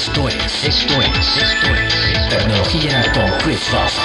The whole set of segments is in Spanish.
Esto es, esto es, esto es Tecnología con Chris Foster.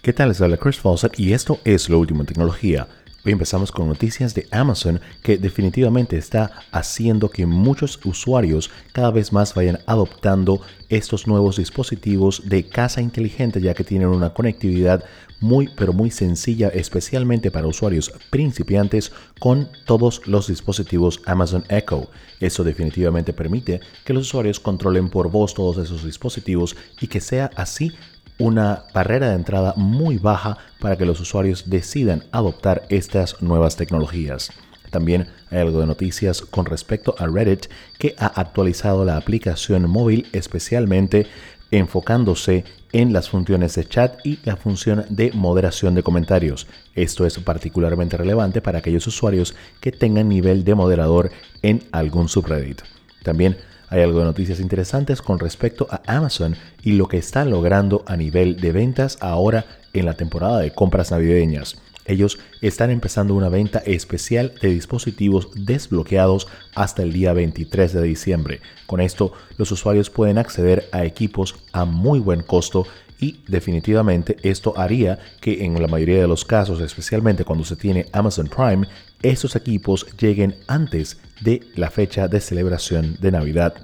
¿Qué tal? Les habla Chris Fawcett y esto es lo último en tecnología. Hoy empezamos con noticias de Amazon que definitivamente está haciendo que muchos usuarios cada vez más vayan adoptando estos nuevos dispositivos de casa inteligente ya que tienen una conectividad muy pero muy sencilla especialmente para usuarios principiantes con todos los dispositivos Amazon Echo. Eso definitivamente permite que los usuarios controlen por voz todos esos dispositivos y que sea así una barrera de entrada muy baja para que los usuarios decidan adoptar estas nuevas tecnologías. También hay algo de noticias con respecto a Reddit que ha actualizado la aplicación móvil especialmente enfocándose en las funciones de chat y la función de moderación de comentarios. Esto es particularmente relevante para aquellos usuarios que tengan nivel de moderador en algún subreddit. También hay algo de noticias interesantes con respecto a Amazon y lo que están logrando a nivel de ventas ahora en la temporada de compras navideñas. Ellos están empezando una venta especial de dispositivos desbloqueados hasta el día 23 de diciembre. Con esto, los usuarios pueden acceder a equipos a muy buen costo y definitivamente esto haría que en la mayoría de los casos, especialmente cuando se tiene Amazon Prime, estos equipos lleguen antes de la fecha de celebración de Navidad.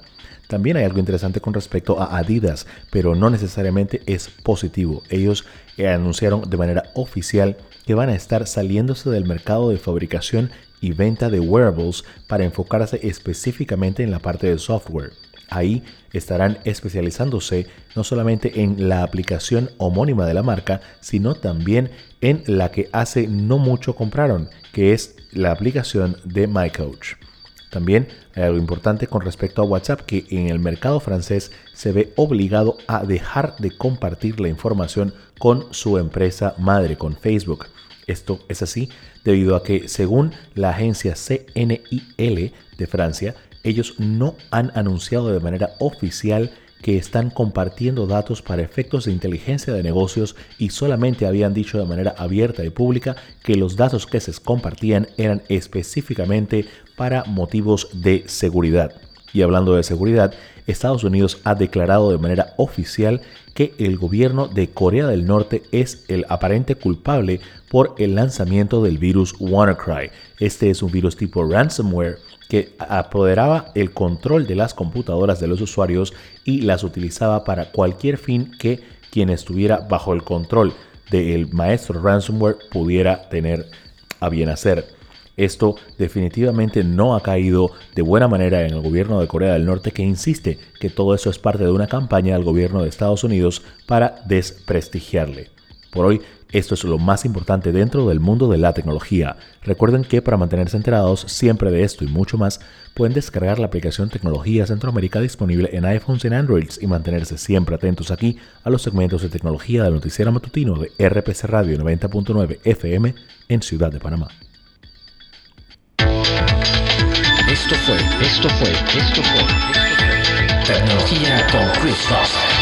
También hay algo interesante con respecto a Adidas, pero no necesariamente es positivo. Ellos eh, anunciaron de manera oficial que van a estar saliéndose del mercado de fabricación y venta de wearables para enfocarse específicamente en la parte de software. Ahí estarán especializándose no solamente en la aplicación homónima de la marca, sino también en la que hace no mucho compraron, que es la aplicación de MyCoach. También hay algo importante con respecto a WhatsApp que en el mercado francés se ve obligado a dejar de compartir la información con su empresa madre, con Facebook. Esto es así debido a que según la agencia CNIL de Francia, ellos no han anunciado de manera oficial que están compartiendo datos para efectos de inteligencia de negocios y solamente habían dicho de manera abierta y pública que los datos que se compartían eran específicamente para motivos de seguridad. Y hablando de seguridad, Estados Unidos ha declarado de manera oficial que el gobierno de Corea del Norte es el aparente culpable por el lanzamiento del virus WannaCry. Este es un virus tipo ransomware que apoderaba el control de las computadoras de los usuarios y las utilizaba para cualquier fin que quien estuviera bajo el control del maestro ransomware pudiera tener a bien hacer. Esto definitivamente no ha caído de buena manera en el gobierno de Corea del Norte que insiste que todo eso es parte de una campaña del gobierno de Estados Unidos para desprestigiarle. Por hoy esto es lo más importante dentro del mundo de la tecnología. Recuerden que para mantenerse enterados siempre de esto y mucho más, pueden descargar la aplicación Tecnología Centroamérica disponible en iPhones y en Androids y mantenerse siempre atentos aquí a los segmentos de tecnología del noticiero matutino de RPC Radio 90.9 FM en Ciudad de Panamá. Esto fue, esto fue, esto fue, Tecnología con Chris.